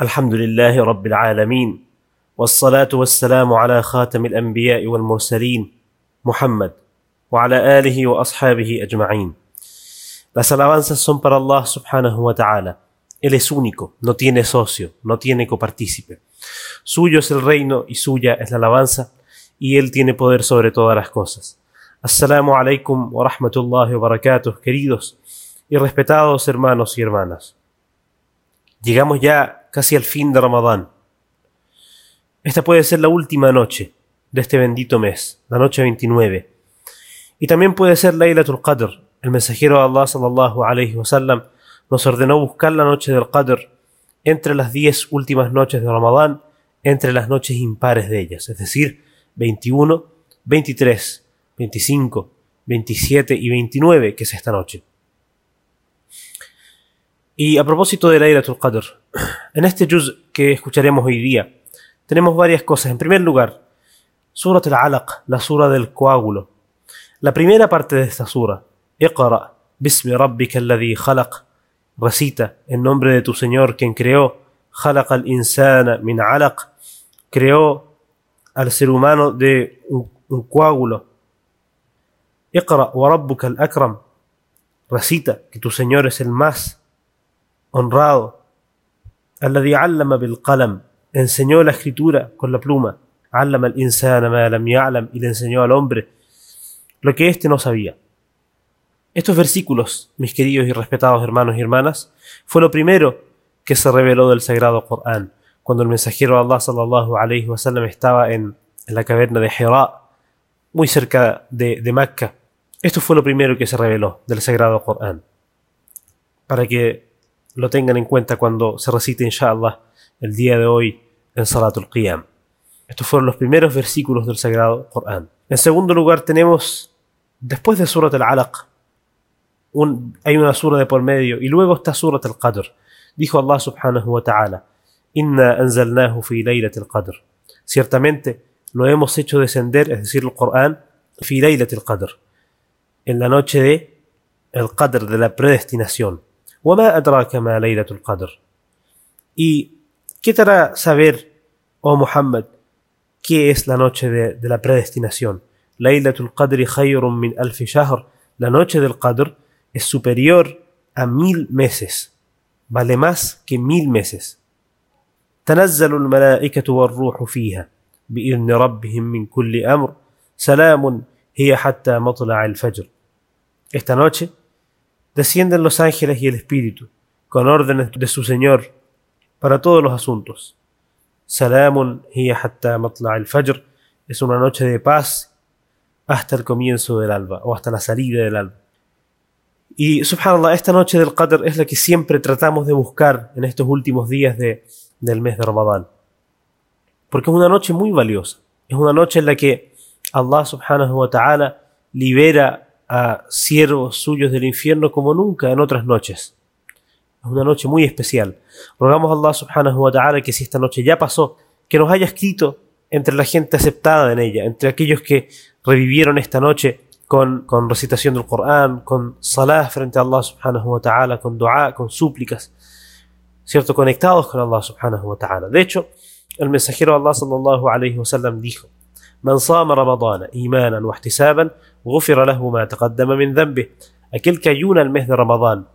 الحمد لله رب العالمين والصلاة والسلام على خاتم الأنبياء والمرسلين محمد وعلى آله وأصحابه أجمعين Las alabanzas son para Allah subhanahu wa ta'ala. Él es único, no tiene socio, no tiene copartícipe. Suyo es el reino y suya es la alabanza, y Él tiene poder sobre todas las cosas. Assalamu alaikum wa rahmatullahi wa barakatuh, queridos y respetados hermanos y hermanas. Llegamos ya casi al fin de Ramadán. Esta puede ser la última noche de este bendito mes, la noche 29. Y también puede ser Laylatul Qadr. El mensajero de Allah sallallahu alayhi wasallam nos ordenó buscar la noche del Qadr entre las 10 últimas noches de Ramadán, entre las noches impares de ellas, es decir, 21, 23, 25, 27 y 29, que es esta noche. Y a propósito de Laylatul Qadr, en este juz que escucharemos hoy día, tenemos varias cosas. En primer lugar, Surat al-Alaq, la sura del coágulo. La primera parte de esta sura, Iqra, Bismi Rabbika alladhi khalaq, recita en nombre de tu Señor quien creó, Khalaq al-insana min alaq, creó al ser humano de un, un coágulo. Iqra wa Rabbuka al-akram, recita que tu Señor es el más honrado. Alladhi allama bil qalam, enseñó la escritura con la pluma. Allama al insana ma lam y le enseñó al hombre lo que éste no sabía. Estos versículos, mis queridos y respetados hermanos y hermanas, fue lo primero que se reveló del sagrado Corán, cuando el mensajero de Allah sallallahu alayhi wa sallam estaba en, en la caverna de Hira, muy cerca de, de Mecca. Esto fue lo primero que se reveló del sagrado Corán. Para que lo tengan en cuenta cuando se recite, inshallah, el día de hoy en Salatul Qiyam. Estos fueron los primeros versículos del Sagrado Corán. En segundo lugar tenemos, después de Surat al-Alaq, hay una sura de por medio, y luego está Surat al-Qadr. Dijo Allah subhanahu wa ta'ala, Inna anzalnahu fi laylat al-Qadr. Ciertamente lo hemos hecho descender, es decir, el Corán, fi laylat al-Qadr. En la noche de el Qadr, de la predestinación. وما أدراك ما ليلة القدر ¿Y hará saber, oh Muhammad, qué es la noche de, de la predestinación? Laylatul Qadri khayrun min alfi shahr. La noche del Qadr es superior a mil meses. Vale más que mil meses. تنزل الملائكة والروح فيها بإذن ربهم من كل أمر سلام هي حتى مطلع الفجر. Esta noche descienden los ángeles y el Espíritu, con órdenes de su Señor, para todos los asuntos. Salamun hiya hatta matla al-fajr es una noche de paz hasta el comienzo del alba, o hasta la salida del alba. Y subhanallah, esta noche del Qadr es la que siempre tratamos de buscar en estos últimos días de, del mes de Ramadán. Porque es una noche muy valiosa. Es una noche en la que Allah subhanahu wa ta'ala libera siervos suyos del infierno como nunca en otras noches. Es una noche muy especial. Rogamos a Allah subhanahu wa ta'ala que si esta noche ya pasó, que nos haya escrito entre la gente aceptada en ella, entre aquellos que revivieron esta noche con, con recitación del Corán, con salah frente a Allah subhanahu wa ta'ala, con dua, con súplicas, ¿cierto? Conectados con Allah subhanahu wa ta'ala. De hecho, el mensajero Allah sallallahu alayhi wa sallam dijo, Man sama Ramadana imanan wa ihtisaban, غفر له ما تقدم من ذنبه. Aquel que ayuna el mes de Ramadán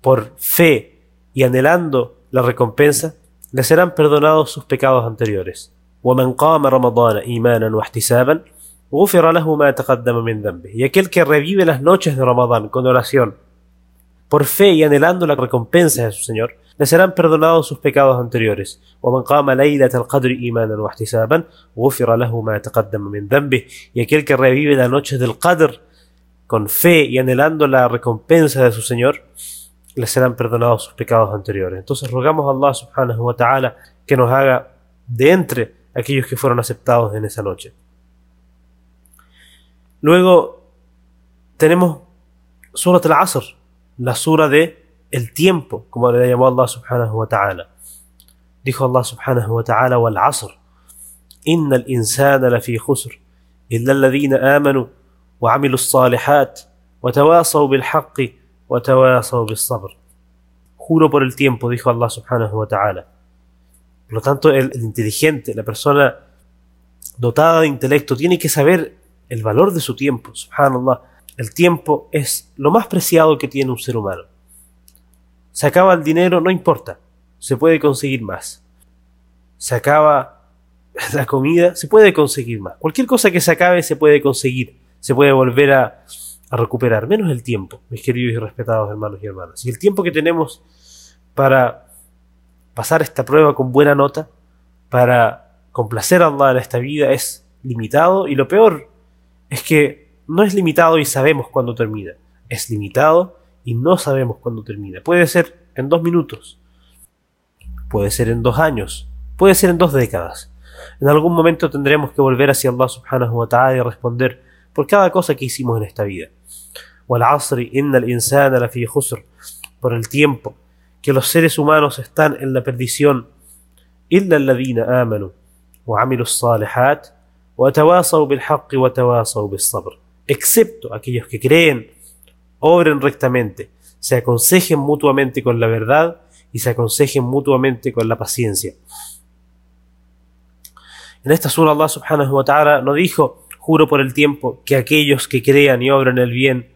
por fe y anhelando la recompensa, le serán perdonados sus pecados anteriores. ومن قام رمضان إيمانا واحتسابا غفر له ما تقدم من ذنبه. Y aquel que revive las noches de Ramadán con oración, por fe y anhelando la recompensa de su Señor, le serán perdonados sus pecados anteriores. ومن قام ليلة القدر إيمانا واحتسابا غفر له ما تقدم من ذنبه. Y aquel que revive la noche del Qadr con fe y anhelando la recompensa de su Señor, le serán perdonados sus pecados anteriores. Entonces rogamos a Allah subhanahu wa ta'ala que nos haga de entre aquellos que fueron aceptados en esa noche. Luego tenemos Surat al-Asr, la sura de el tiempo, como le llamó Allah subhanahu wa ta'ala. Dijo Allah subhanahu wa ta'ala, wal asr, inna al insana lafi khusr, illa alladhina amanu wa amilu salihat, wa tawasaw bil haqqi, wa tawasaw bil sabr. Juro por el tiempo, dijo Allah subhanahu wa ta'ala. Por lo tanto, el, el inteligente, la persona dotada de intelecto, tiene que saber el valor de su tiempo. Subhanallah. El tiempo es lo más preciado que tiene un ser humano. Se acaba el dinero, no importa, se puede conseguir más. Se acaba la comida, se puede conseguir más. Cualquier cosa que se acabe se puede conseguir, se puede volver a, recuperar, menos el tiempo, mis queridos y respetados hermanos y hermanas. Y el tiempo que tenemos para pasar esta prueba con buena nota, para complacer a Allah en esta vida, es limitado y lo peor es que no es limitado y sabemos cuándo termina. Es limitado y no sabemos cuándo termina. Puede ser en dos minutos, puede ser en dos años, puede ser en dos décadas. En algún momento tendremos que volver hacia Allah subhanahu wa ta'ala y responder por cada cosa que hicimos en esta vida. Por el tiempo que los seres humanos están en la perdición. Excepto aquellos que creen obren rectamente, se aconsejen mutuamente con la verdad y se aconsejen mutuamente con la paciencia. En esta sura Allah subhanahu wa ta'ala no dijo, juro por el tiempo, que aquellos que crean y obren el bien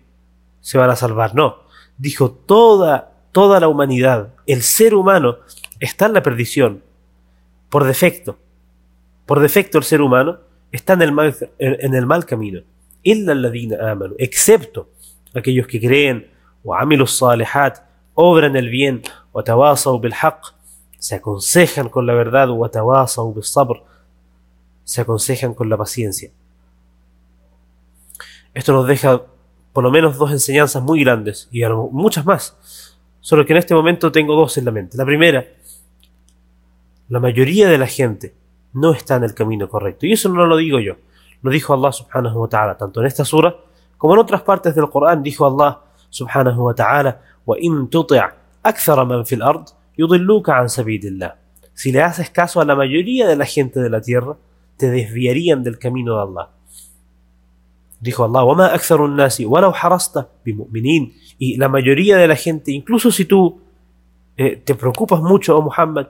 se van a salvar. No, dijo toda, toda la humanidad, el ser humano está en la perdición, por defecto. Por defecto el ser humano está en el mal, en el mal camino excepto aquellos que creen, salihat, obran el bien, se aconsejan con la verdad, se aconsejan con la paciencia. Esto nos deja por lo menos dos enseñanzas muy grandes y muchas más. Solo que en este momento tengo dos en la mente. La primera, la mayoría de la gente no está en el camino correcto. Y eso no lo digo yo. Lo dijo Allah subhanahu wa ta'ala, tanto en esta sura como en otras partes del Corán dijo Allah subhanahu wa ta'ala, Si le haces caso a la mayoría de la gente de la tierra, te desviarían del camino de Allah. Dijo Allah, Y la mayoría de la gente, incluso si tú eh, te preocupas mucho, oh Muhammad,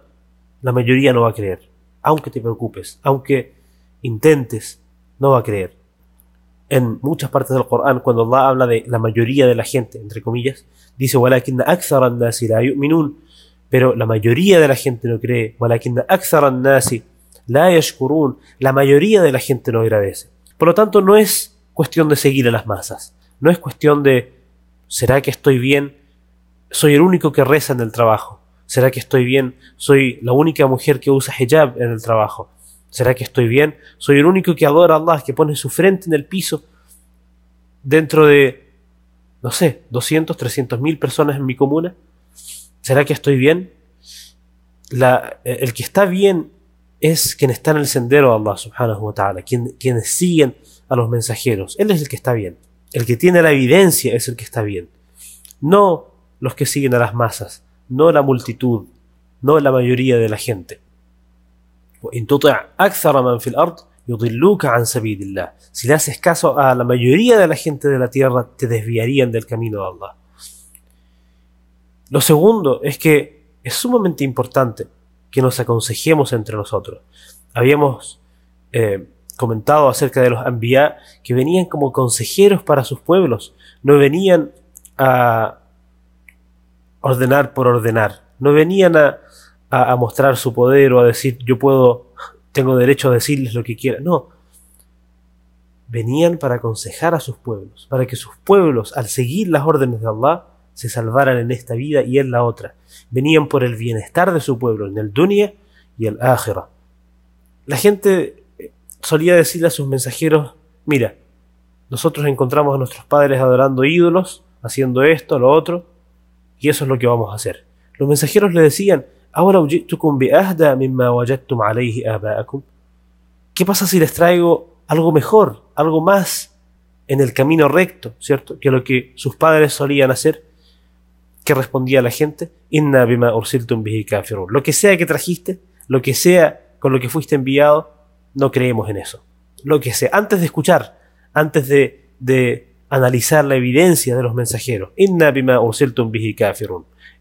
la mayoría no va a creer. Aunque te preocupes, aunque intentes, no va a creer. En muchas partes del Corán, cuando Allah habla de la mayoría de la gente, entre comillas, dice, pero la mayoría de la gente no cree, la mayoría de la gente no agradece. Por lo tanto, no es cuestión de seguir a las masas, no es cuestión de, ¿será que estoy bien? Soy el único que reza en el trabajo. ¿Será que estoy bien? Soy la única mujer que usa hijab en el trabajo. ¿Será que estoy bien? Soy el único que adora a Allah, que pone su frente en el piso dentro de, no sé, 200, 300 mil personas en mi comuna. ¿Será que estoy bien? La, el que está bien es quien está en el sendero de Allah subhanahu wa ta'ala, quien, quienes siguen a los mensajeros. Él es el que está bien. El que tiene la evidencia es el que está bien. No los que siguen a las masas, no la multitud, no la mayoría de la gente. Si le haces caso a la mayoría de la gente de la tierra, te desviarían del camino de Allah. Lo segundo es que es sumamente importante que nos aconsejemos entre nosotros. Habíamos eh, comentado acerca de los Anbiya que venían como consejeros para sus pueblos, no venían a ordenar por ordenar, no venían a, a, mostrar su poder o a decir yo puedo, tengo derecho a decirles lo que quiera. No. Venían para aconsejar a sus pueblos, para que sus pueblos, al seguir las órdenes de Allah, se salvaran en esta vida y en la otra. Venían por el bienestar de su pueblo, en el dunya y el akhira. La gente eh, solía decirle a sus mensajeros, mira, nosotros encontramos a nuestros padres adorando ídolos, haciendo esto, lo otro, y eso es lo que vamos a hacer. Los mensajeros le decían, ¿Qué pasa si les traigo algo mejor, algo más en el camino recto, ¿cierto? Que lo que sus padres solían hacer. Que respondía la gente, Inna bima Lo que sea que trajiste, lo que sea con lo que fuiste enviado, no creemos en eso. Lo que sea, antes de escuchar, antes de, analizar la evidencia de los mensajeros. Inna bima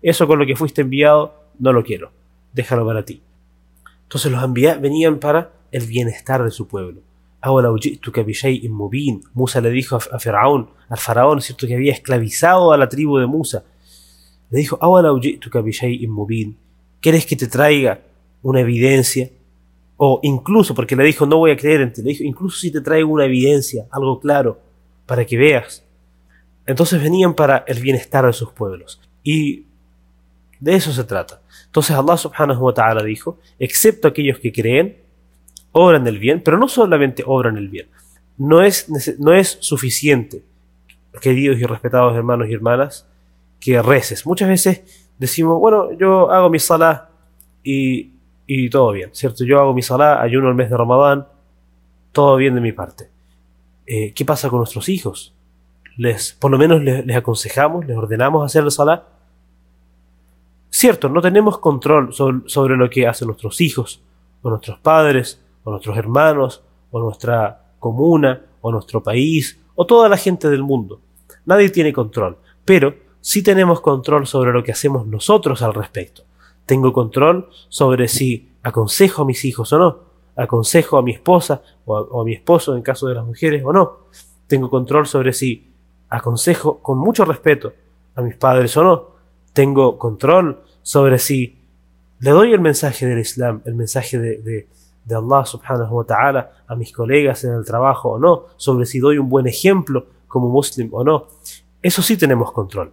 eso con lo que fuiste enviado no lo quiero, déjalo para ti. Entonces los enviados venían para el bienestar de su pueblo. Musa le dijo a Faraón, al faraón, cierto que había esclavizado a la tribu de Musa. Le dijo, ¿quieres que te traiga una evidencia? O incluso, porque le dijo, no voy a creer en ti, le dijo, incluso si te traigo una evidencia, algo claro, para que veas. Entonces venían para el bienestar de sus pueblos. Y de eso se trata. Entonces Allah subhanahu wa ta'ala dijo, excepto aquellos que creen, obran el bien, pero no solamente obran el bien. No es, no es suficiente, queridos y respetados hermanos y hermanas, que reces. Muchas veces decimos, bueno, yo hago mi salah y, y todo bien, ¿cierto? Yo hago mi salah, ayuno el mes de Ramadán, todo bien de mi parte. Eh, ¿Qué pasa con nuestros hijos? Les, por lo menos les, les aconsejamos, les ordenamos hacer el salah Cierto, no tenemos control sobre, lo que hacen nuestros hijos, o nuestros padres, o nuestros hermanos, o nuestra comuna, o nuestro país, o toda la gente del mundo. Nadie tiene control, pero sí tenemos control sobre lo que hacemos nosotros al respecto. Tengo control sobre si aconsejo a mis hijos o no, aconsejo a mi esposa o a, o a mi esposo en caso de las mujeres o no. Tengo control sobre si aconsejo con mucho respeto a mis padres o no tengo control sobre si le doy el mensaje del Islam, el mensaje de, de, Allah subhanahu wa ta'ala a mis colegas en el trabajo o no, sobre si doy un buen ejemplo como muslim o no. Eso sí tenemos control.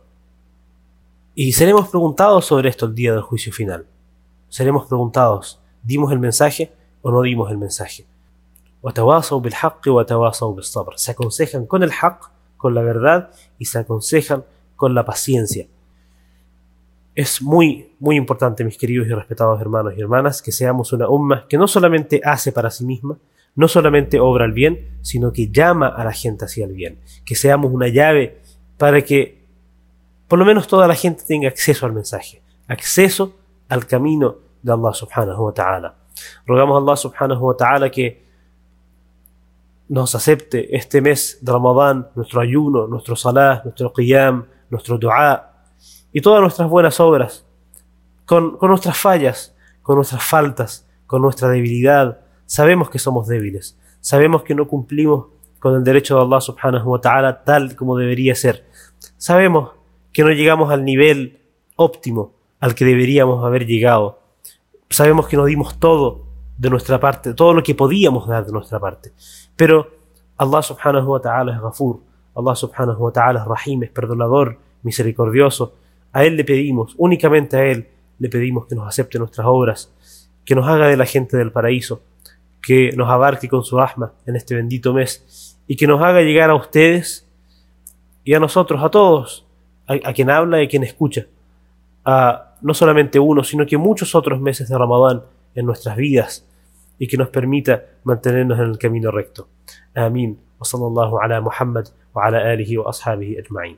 Y seremos preguntados sobre esto el día del juicio final. Seremos preguntados, ¿dimos el mensaje o no dimos el mensaje? Se aconsejan con el haqq, con la verdad, y se aconsejan con la paciencia es muy, muy importante, mis queridos y respetados hermanos y hermanas, que seamos una umma que no solamente hace para sí misma, no solamente obra el bien, sino que llama a la gente hacia el bien. Que seamos una llave para que por lo menos toda la gente tenga acceso al mensaje, acceso al camino de Allah subhanahu wa ta'ala. Rogamos a Allah subhanahu wa ta'ala que nos acepte este mes de Ramadán, nuestro ayuno, nuestro salah, nuestro qiyam, nuestro dua, y todas nuestras buenas obras, con, nuestras fallas, con nuestras faltas, con nuestra debilidad. Sabemos que somos débiles, sabemos que no cumplimos con el derecho de Allah subhanahu wa ta'ala tal como debería ser. Sabemos que no llegamos al nivel óptimo al que deberíamos haber llegado. Sabemos que no dimos todo de nuestra parte, todo lo que podíamos dar de nuestra parte. Pero Allah subhanahu wa ta'ala es Ghafur, Allah subhanahu wa ta'ala es Rahim, es perdonador, misericordioso, a Él le pedimos, únicamente a Él le pedimos que nos acepte nuestras obras, que nos haga de la gente del paraíso, que nos abarque con su asma en este bendito mes y que nos haga llegar a ustedes y a nosotros, a todos, a, quien habla y a quien escucha, a no solamente uno, sino que muchos otros meses de Ramadán en nuestras vidas y que nos permita mantenernos en el camino recto. Amén. وصلى الله على محمد وعلى آله وأصحابه أجمعين